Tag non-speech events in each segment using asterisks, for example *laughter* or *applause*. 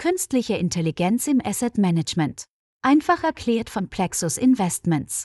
Künstliche Intelligenz im Asset Management. Einfach erklärt von Plexus Investments.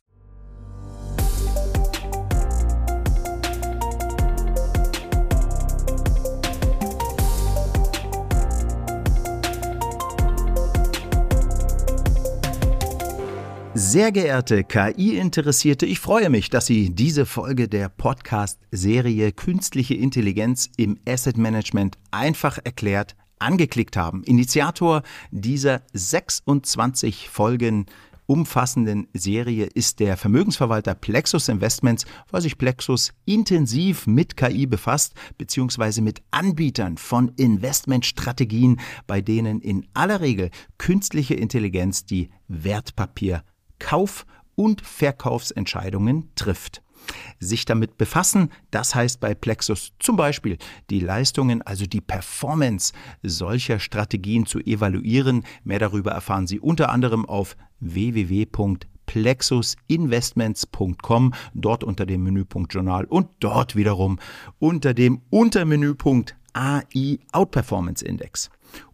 Sehr geehrte KI-Interessierte, ich freue mich, dass Sie diese Folge der Podcast-Serie Künstliche Intelligenz im Asset Management einfach erklärt angeklickt haben. Initiator dieser 26 Folgen umfassenden Serie ist der Vermögensverwalter Plexus Investments, weil sich Plexus intensiv mit KI befasst, beziehungsweise mit Anbietern von Investmentstrategien, bei denen in aller Regel künstliche Intelligenz die Wertpapierkauf- und Verkaufsentscheidungen trifft sich damit befassen. Das heißt bei Plexus zum Beispiel die Leistungen, also die Performance solcher Strategien zu evaluieren. Mehr darüber erfahren Sie unter anderem auf www.plexusinvestments.com, dort unter dem Menüpunkt Journal und dort wiederum unter dem Untermenüpunkt AI Outperformance Index.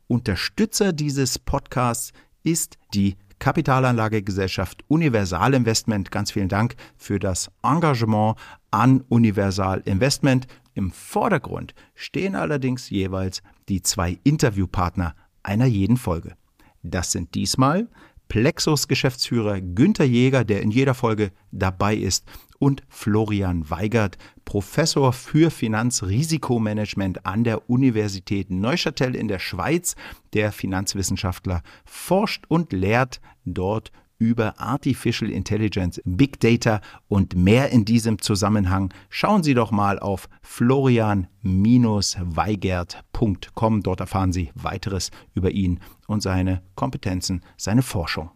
Unterstützer dieses Podcasts ist die Kapitalanlagegesellschaft Universal Investment. Ganz vielen Dank für das Engagement an Universal Investment. Im Vordergrund stehen allerdings jeweils die zwei Interviewpartner einer jeden Folge. Das sind diesmal Plexus Geschäftsführer Günther Jäger, der in jeder Folge dabei ist, und Florian Weigert, Professor für Finanzrisikomanagement an der Universität Neuchâtel in der Schweiz. Der Finanzwissenschaftler forscht und lehrt dort über Artificial Intelligence, Big Data und mehr in diesem Zusammenhang. Schauen Sie doch mal auf florian-weigert.com. Dort erfahren Sie weiteres über ihn und seine Kompetenzen, seine Forschung.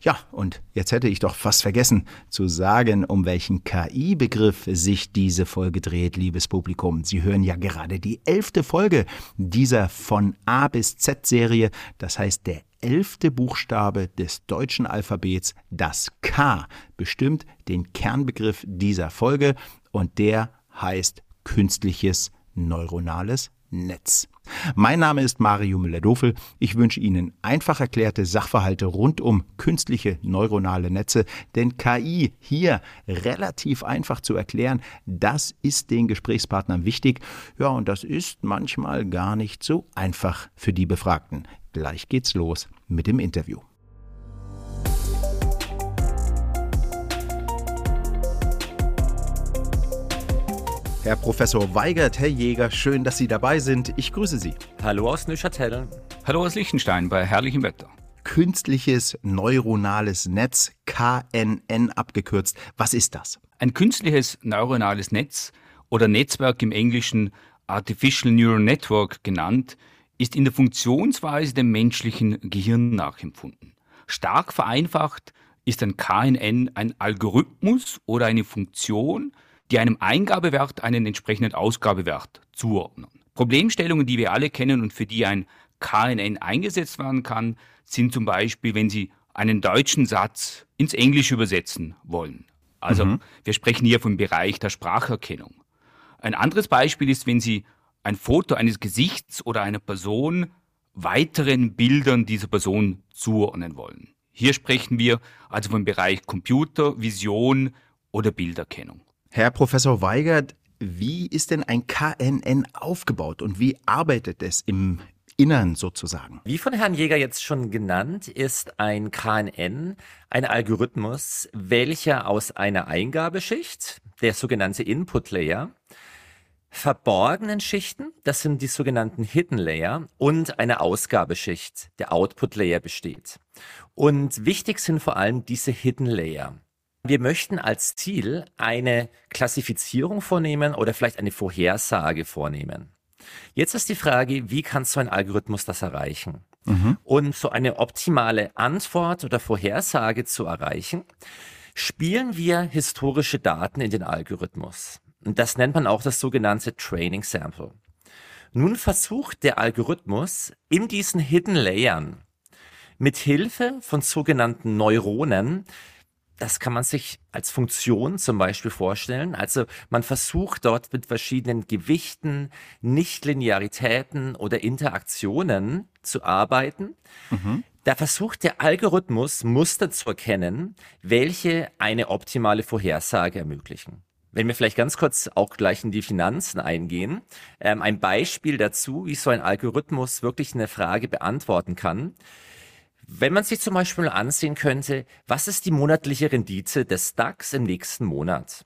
Ja, und jetzt hätte ich doch fast vergessen zu sagen, um welchen KI-Begriff sich diese Folge dreht, liebes Publikum. Sie hören ja gerade die elfte Folge dieser von A bis Z-Serie, das heißt der elfte Buchstabe des deutschen Alphabets, das K, bestimmt den Kernbegriff dieser Folge und der heißt künstliches neuronales Netz. Mein Name ist Mario Müller-Dofel. Ich wünsche Ihnen einfach erklärte Sachverhalte rund um künstliche neuronale Netze, denn KI hier relativ einfach zu erklären, das ist den Gesprächspartnern wichtig. Ja, und das ist manchmal gar nicht so einfach für die Befragten. Gleich geht's los mit dem Interview. Herr Professor Weigert, Herr Jäger, schön, dass Sie dabei sind. Ich grüße Sie. Hallo aus Neuchâtel. Hallo aus Liechtenstein bei herrlichem Wetter. Künstliches neuronales Netz, KNN abgekürzt. Was ist das? Ein künstliches neuronales Netz oder Netzwerk im Englischen Artificial Neural Network genannt, ist in der Funktionsweise dem menschlichen Gehirn nachempfunden. Stark vereinfacht ist ein KNN ein Algorithmus oder eine Funktion, die einem Eingabewert einen entsprechenden Ausgabewert zuordnen. Problemstellungen, die wir alle kennen und für die ein KNN eingesetzt werden kann, sind zum Beispiel, wenn Sie einen deutschen Satz ins Englische übersetzen wollen. Also mhm. wir sprechen hier vom Bereich der Spracherkennung. Ein anderes Beispiel ist, wenn Sie ein Foto eines Gesichts oder einer Person weiteren Bildern dieser Person zuordnen wollen. Hier sprechen wir also vom Bereich Computer, Vision oder Bilderkennung. Herr Professor Weigert, wie ist denn ein KNN aufgebaut und wie arbeitet es im Innern sozusagen? Wie von Herrn Jäger jetzt schon genannt, ist ein KNN ein Algorithmus, welcher aus einer Eingabeschicht, der sogenannte Input Layer, verborgenen Schichten, das sind die sogenannten Hidden Layer, und eine Ausgabeschicht, der Output Layer besteht. Und wichtig sind vor allem diese Hidden Layer. Wir möchten als Ziel eine Klassifizierung vornehmen oder vielleicht eine Vorhersage vornehmen. Jetzt ist die Frage, wie kann so ein Algorithmus das erreichen? Mhm. Und so eine optimale Antwort oder Vorhersage zu erreichen, spielen wir historische Daten in den Algorithmus. Und das nennt man auch das sogenannte Training Sample. Nun versucht der Algorithmus in diesen Hidden Layern mit Hilfe von sogenannten Neuronen das kann man sich als Funktion zum Beispiel vorstellen. Also man versucht dort mit verschiedenen Gewichten, Nichtlinearitäten oder Interaktionen zu arbeiten. Mhm. Da versucht der Algorithmus Muster zu erkennen, welche eine optimale Vorhersage ermöglichen. Wenn wir vielleicht ganz kurz auch gleich in die Finanzen eingehen, ähm, ein Beispiel dazu, wie so ein Algorithmus wirklich eine Frage beantworten kann. Wenn man sich zum Beispiel ansehen könnte, was ist die monatliche Rendite des DAX im nächsten Monat?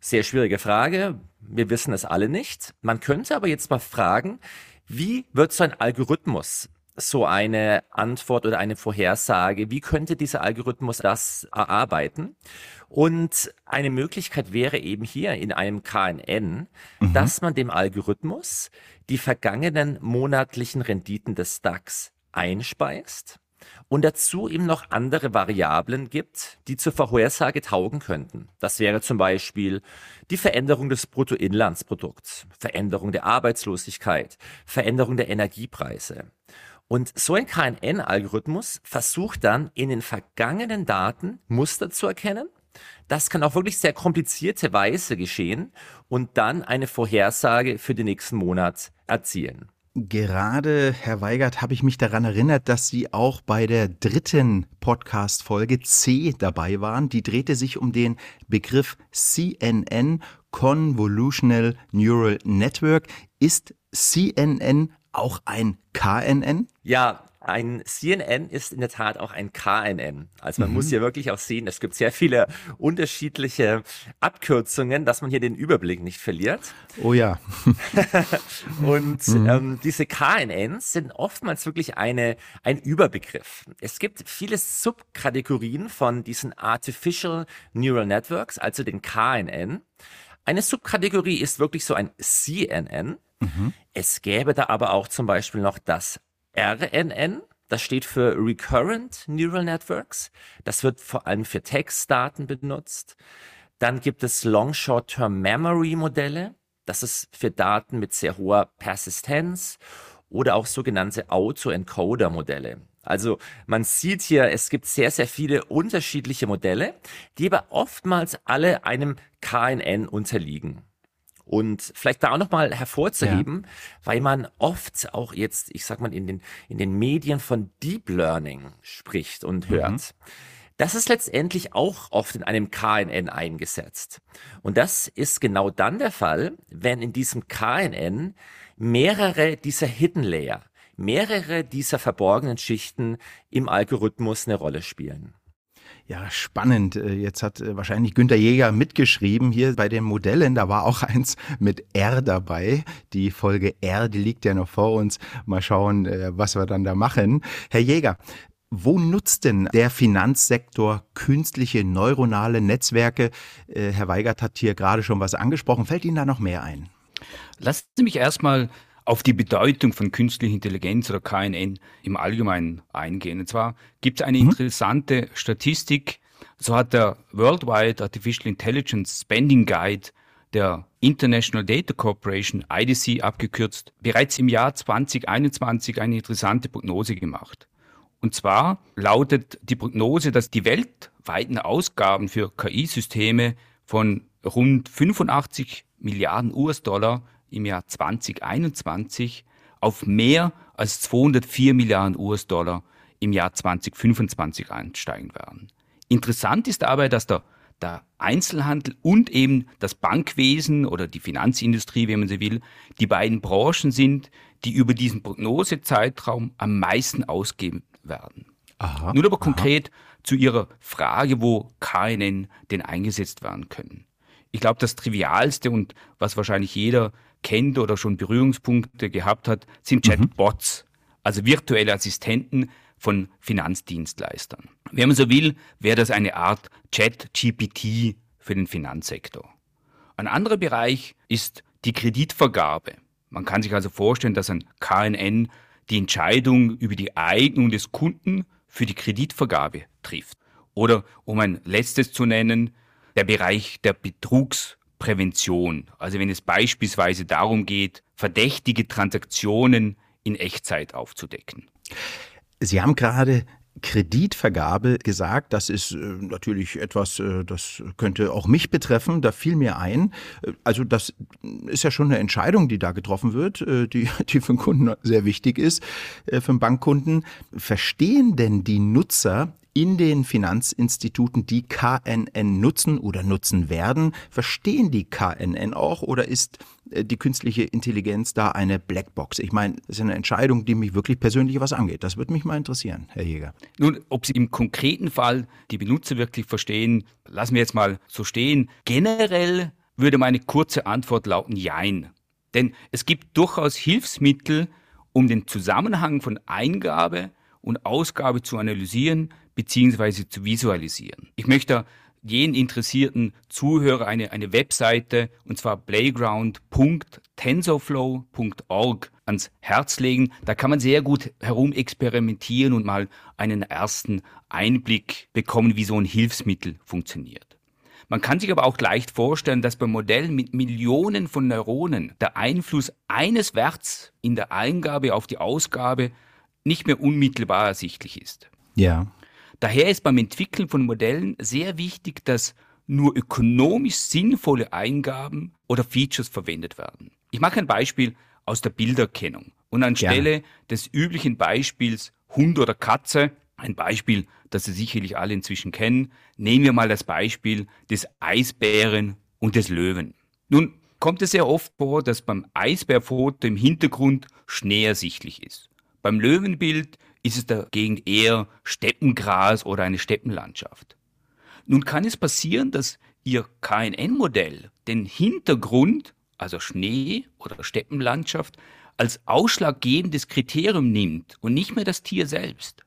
Sehr schwierige Frage. Wir wissen es alle nicht. Man könnte aber jetzt mal fragen, wie wird so ein Algorithmus so eine Antwort oder eine Vorhersage, wie könnte dieser Algorithmus das erarbeiten? Und eine Möglichkeit wäre eben hier in einem KNN, mhm. dass man dem Algorithmus die vergangenen monatlichen Renditen des DAX einspeist und dazu ihm noch andere Variablen gibt, die zur Vorhersage taugen könnten. Das wäre zum Beispiel die Veränderung des Bruttoinlandsprodukts, Veränderung der Arbeitslosigkeit, Veränderung der Energiepreise. Und so ein KNN-Algorithmus versucht dann in den vergangenen Daten Muster zu erkennen. Das kann auf wirklich sehr komplizierte Weise geschehen und dann eine Vorhersage für den nächsten Monat erzielen. Gerade, Herr Weigert, habe ich mich daran erinnert, dass Sie auch bei der dritten Podcast-Folge C dabei waren. Die drehte sich um den Begriff CNN, Convolutional Neural Network. Ist CNN auch ein KNN? Ja, ein CNN ist in der Tat auch ein KNN. Also man mhm. muss hier wirklich auch sehen, es gibt sehr viele unterschiedliche Abkürzungen, dass man hier den Überblick nicht verliert. Oh ja. *laughs* Und mhm. ähm, diese KNNs sind oftmals wirklich eine, ein Überbegriff. Es gibt viele Subkategorien von diesen Artificial Neural Networks, also den KNN. Eine Subkategorie ist wirklich so ein CNN. Mhm. Es gäbe da aber auch zum Beispiel noch das RNN. Das steht für Recurrent Neural Networks. Das wird vor allem für Textdaten benutzt. Dann gibt es Long Short-Term Memory Modelle. Das ist für Daten mit sehr hoher Persistenz oder auch sogenannte Auto-Encoder-Modelle. Also man sieht hier, es gibt sehr, sehr viele unterschiedliche Modelle, die aber oftmals alle einem KNN unterliegen. Und vielleicht da auch nochmal hervorzuheben, ja. weil man oft auch jetzt, ich sag mal, in den, in den Medien von Deep Learning spricht und hört. Mhm. Das ist letztendlich auch oft in einem KNN eingesetzt. Und das ist genau dann der Fall, wenn in diesem KNN mehrere dieser Hidden Layer, mehrere dieser verborgenen Schichten im Algorithmus eine Rolle spielen. Ja, spannend. Äh, jetzt hat äh, wahrscheinlich Günter Jäger mitgeschrieben hier bei den Modellen. Da war auch *laughs* eins mit R dabei. Die Folge R, die liegt ja noch vor uns. Mal schauen, äh, was wir dann da machen. Herr Jäger, wo nutzt denn der Finanzsektor künstliche neuronale Netzwerke? Herr Weigert hat hier gerade schon was angesprochen. Fällt Ihnen da noch mehr ein? Lassen Sie mich erstmal auf die Bedeutung von künstlicher Intelligenz oder KNN im Allgemeinen eingehen. Und zwar gibt es eine mhm. interessante Statistik, so hat der Worldwide Artificial Intelligence Spending Guide der International Data Corporation, IDC abgekürzt, bereits im Jahr 2021 eine interessante Prognose gemacht. Und zwar lautet die Prognose, dass die weltweiten Ausgaben für KI-Systeme von rund 85 Milliarden US-Dollar im Jahr 2021 auf mehr als 204 Milliarden US-Dollar im Jahr 2025 ansteigen werden. Interessant ist dabei, dass der, der Einzelhandel und eben das Bankwesen oder die Finanzindustrie, wenn man sie will, die beiden Branchen sind, die über diesen Prognosezeitraum am meisten ausgeben werden. Aha, Nun aber konkret aha. zu Ihrer Frage, wo KNN denn eingesetzt werden können. Ich glaube, das Trivialste und was wahrscheinlich jeder kennt oder schon Berührungspunkte gehabt hat, sind mhm. Chatbots, mhm. also virtuelle Assistenten von Finanzdienstleistern. Wenn man so will, wäre das eine Art Chat-GPT für den Finanzsektor. Ein anderer Bereich ist die Kreditvergabe. Man kann sich also vorstellen, dass ein KNN die Entscheidung über die Eignung des Kunden für die Kreditvergabe trifft. Oder um ein letztes zu nennen, der Bereich der Betrugs- Prävention. Also wenn es beispielsweise darum geht, verdächtige Transaktionen in Echtzeit aufzudecken. Sie haben gerade Kreditvergabe gesagt. Das ist äh, natürlich etwas, äh, das könnte auch mich betreffen. Da fiel mir ein. Äh, also das ist ja schon eine Entscheidung, die da getroffen wird, die, *laughs* die für den Kunden sehr wichtig ist, für den Bankkunden. Verstehen denn die Nutzer in den Finanzinstituten, die KNN nutzen oder nutzen werden, verstehen die KNN auch oder ist äh, die künstliche Intelligenz da eine Blackbox? Ich meine, das ist eine Entscheidung, die mich wirklich persönlich was angeht. Das würde mich mal interessieren, Herr Jäger. Nun, ob Sie im konkreten Fall die Benutzer wirklich verstehen, lassen wir jetzt mal so stehen. Generell würde meine kurze Antwort lauten Jein. Denn es gibt durchaus Hilfsmittel, um den Zusammenhang von Eingabe und Ausgabe zu analysieren bzw. zu visualisieren. Ich möchte jeden interessierten Zuhörer eine, eine Webseite, und zwar playground.tensorflow.org, ans Herz legen. Da kann man sehr gut herumexperimentieren und mal einen ersten Einblick bekommen, wie so ein Hilfsmittel funktioniert. Man kann sich aber auch leicht vorstellen, dass bei Modellen mit Millionen von Neuronen der Einfluss eines Werts in der Eingabe auf die Ausgabe nicht mehr unmittelbar ersichtlich ist. Ja. Daher ist beim Entwickeln von Modellen sehr wichtig, dass nur ökonomisch sinnvolle Eingaben oder Features verwendet werden. Ich mache ein Beispiel aus der Bilderkennung und anstelle Gerne. des üblichen Beispiels Hund oder Katze, ein Beispiel, das Sie sicherlich alle inzwischen kennen, nehmen wir mal das Beispiel des Eisbären und des Löwen. Nun kommt es sehr oft vor, dass beim Eisbärfoto im Hintergrund Schnee ersichtlich ist. Beim Löwenbild ist es dagegen eher Steppengras oder eine Steppenlandschaft. Nun kann es passieren, dass Ihr KNN-Modell den Hintergrund, also Schnee oder Steppenlandschaft, als ausschlaggebendes Kriterium nimmt und nicht mehr das Tier selbst.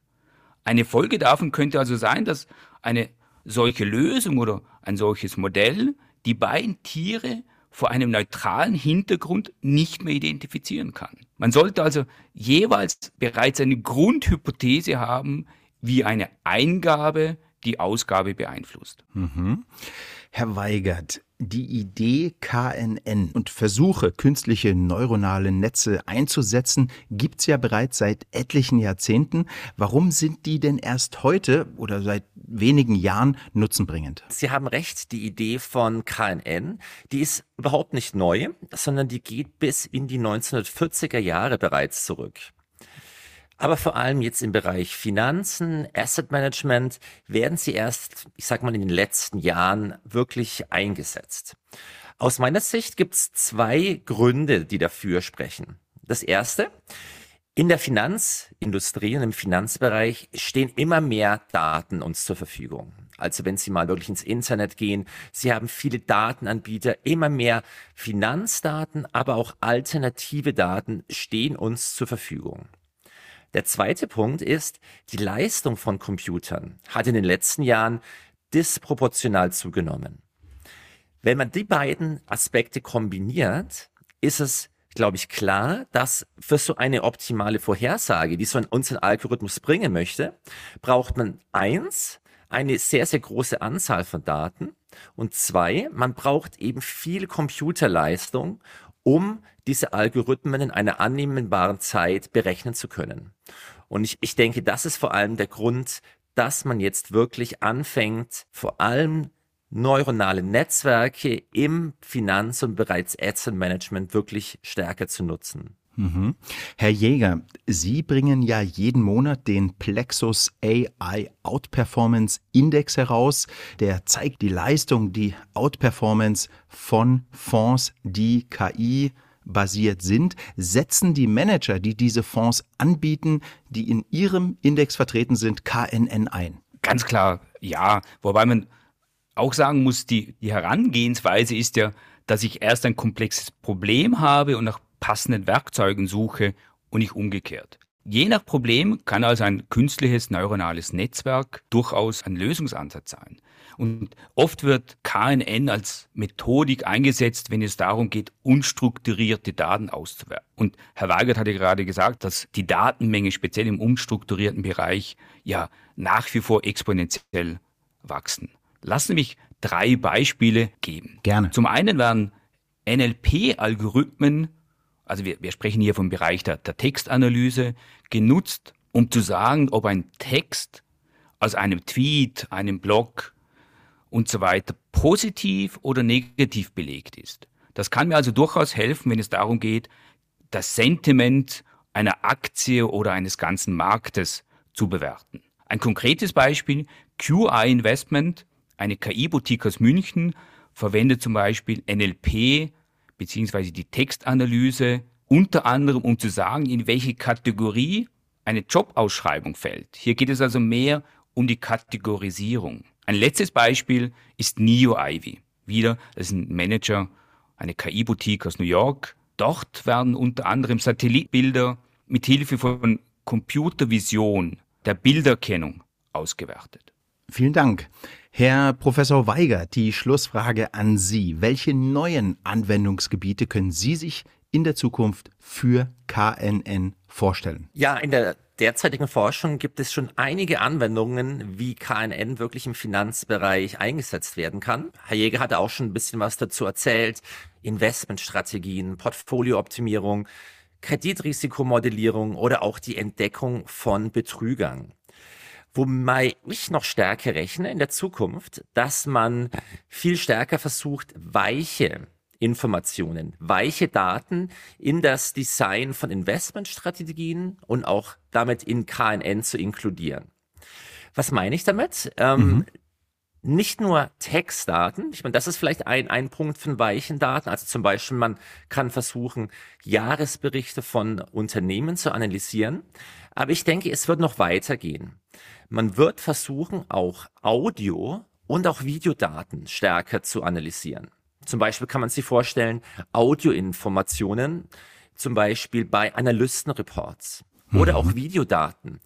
Eine Folge davon könnte also sein, dass eine solche Lösung oder ein solches Modell die beiden Tiere vor einem neutralen Hintergrund nicht mehr identifizieren kann. Man sollte also jeweils bereits eine Grundhypothese haben, wie eine Eingabe die Ausgabe beeinflusst. Mhm. Herr Weigert, die Idee KNN und Versuche, künstliche neuronale Netze einzusetzen, gibt es ja bereits seit etlichen Jahrzehnten. Warum sind die denn erst heute oder seit wenigen Jahren nutzenbringend? Sie haben recht, die Idee von KNN, die ist überhaupt nicht neu, sondern die geht bis in die 1940er Jahre bereits zurück. Aber vor allem jetzt im Bereich Finanzen, Asset Management werden sie erst, ich sag mal, in den letzten Jahren wirklich eingesetzt. Aus meiner Sicht gibt es zwei Gründe, die dafür sprechen. Das erste, in der Finanzindustrie und im Finanzbereich stehen immer mehr Daten uns zur Verfügung. Also wenn Sie mal wirklich ins Internet gehen, Sie haben viele Datenanbieter, immer mehr Finanzdaten, aber auch alternative Daten stehen uns zur Verfügung. Der zweite Punkt ist, die Leistung von Computern hat in den letzten Jahren disproportional zugenommen. Wenn man die beiden Aspekte kombiniert, ist es, glaube ich, klar, dass für so eine optimale Vorhersage, die so ein, uns Algorithmus bringen möchte, braucht man eins, eine sehr, sehr große Anzahl von Daten und zwei, man braucht eben viel Computerleistung, um diese Algorithmen in einer annehmbaren Zeit berechnen zu können. Und ich, ich denke, das ist vor allem der Grund, dass man jetzt wirklich anfängt, vor allem neuronale Netzwerke im Finanz- und bereits Asset Management wirklich stärker zu nutzen. Mhm. Herr Jäger, Sie bringen ja jeden Monat den Plexus AI Outperformance Index heraus. Der zeigt die Leistung, die Outperformance von Fonds, die KI basiert sind, setzen die Manager, die diese Fonds anbieten, die in ihrem Index vertreten sind, KNN ein? Ganz klar, ja. Wobei man auch sagen muss, die, die Herangehensweise ist ja, dass ich erst ein komplexes Problem habe und nach passenden Werkzeugen suche und nicht umgekehrt. Je nach Problem kann also ein künstliches neuronales Netzwerk durchaus ein Lösungsansatz sein. Und oft wird KNN als Methodik eingesetzt, wenn es darum geht, unstrukturierte Daten auszuwerten. Und Herr Weigert hatte gerade gesagt, dass die Datenmenge speziell im unstrukturierten Bereich ja nach wie vor exponentiell wachsen. Lassen Sie mich drei Beispiele geben. Gerne. Zum einen werden NLP-Algorithmen also wir, wir sprechen hier vom Bereich der, der Textanalyse, genutzt, um zu sagen, ob ein Text aus einem Tweet, einem Blog und so weiter positiv oder negativ belegt ist. Das kann mir also durchaus helfen, wenn es darum geht, das Sentiment einer Aktie oder eines ganzen Marktes zu bewerten. Ein konkretes Beispiel, QI Investment, eine KI-Boutique aus München, verwendet zum Beispiel NLP bzw. die Textanalyse unter anderem, um zu sagen, in welche Kategorie eine Jobausschreibung fällt. Hier geht es also mehr um die Kategorisierung. Ein letztes Beispiel ist Neo Ivy. Wieder, das ist ein Manager, eine KI-Boutique aus New York. Dort werden unter anderem Satellitbilder mit Hilfe von Computervision der Bilderkennung ausgewertet. Vielen Dank. Herr Professor Weiger, die Schlussfrage an Sie. Welche neuen Anwendungsgebiete können Sie sich in der Zukunft für KNN vorstellen? Ja, in der derzeitigen Forschung gibt es schon einige Anwendungen, wie KNN wirklich im Finanzbereich eingesetzt werden kann. Herr Jäger hatte auch schon ein bisschen was dazu erzählt. Investmentstrategien, Portfoliooptimierung, Kreditrisikomodellierung oder auch die Entdeckung von Betrügern. Wobei ich noch stärker rechne in der Zukunft, dass man viel stärker versucht, weiche Informationen, weiche Daten in das Design von Investmentstrategien und auch damit in KNN zu inkludieren. Was meine ich damit? Ähm, mhm. Nicht nur Textdaten, ich meine, das ist vielleicht ein, ein Punkt von weichen Daten. Also zum Beispiel, man kann versuchen, Jahresberichte von Unternehmen zu analysieren. Aber ich denke, es wird noch weitergehen. Man wird versuchen, auch Audio und auch Videodaten stärker zu analysieren. Zum Beispiel kann man sich vorstellen, Audioinformationen, zum Beispiel bei Analystenreports oder mhm. auch Videodaten.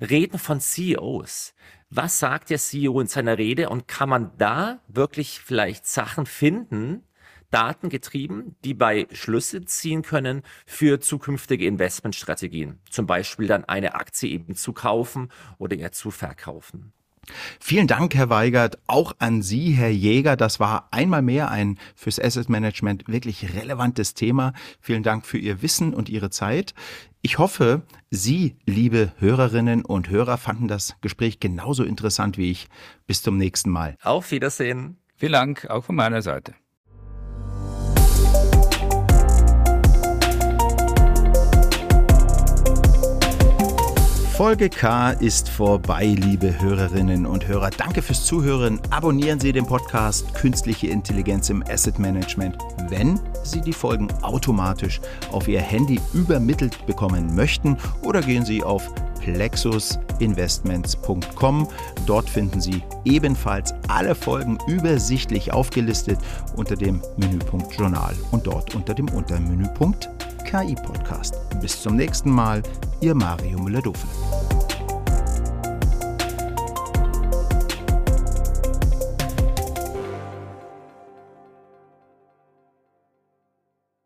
Reden von CEOs. Was sagt der CEO in seiner Rede und kann man da wirklich vielleicht Sachen finden, datengetrieben, die bei Schlüsse ziehen können für zukünftige Investmentstrategien. Zum Beispiel dann eine Aktie eben zu kaufen oder eher zu verkaufen. Vielen Dank, Herr Weigert, auch an Sie, Herr Jäger. Das war einmal mehr ein fürs Asset Management wirklich relevantes Thema. Vielen Dank für Ihr Wissen und Ihre Zeit. Ich hoffe, Sie, liebe Hörerinnen und Hörer, fanden das Gespräch genauso interessant wie ich. Bis zum nächsten Mal. Auf Wiedersehen. Vielen Dank, auch von meiner Seite. Folge K ist vorbei, liebe Hörerinnen und Hörer. Danke fürs Zuhören. Abonnieren Sie den Podcast Künstliche Intelligenz im Asset Management, wenn Sie die Folgen automatisch auf Ihr Handy übermittelt bekommen möchten oder gehen Sie auf plexusinvestments.com. Dort finden Sie ebenfalls alle Folgen übersichtlich aufgelistet unter dem Menüpunkt Journal und dort unter dem Untermenüpunkt KI Podcast. Bis zum nächsten Mal, Ihr Mario Müller-Dofel.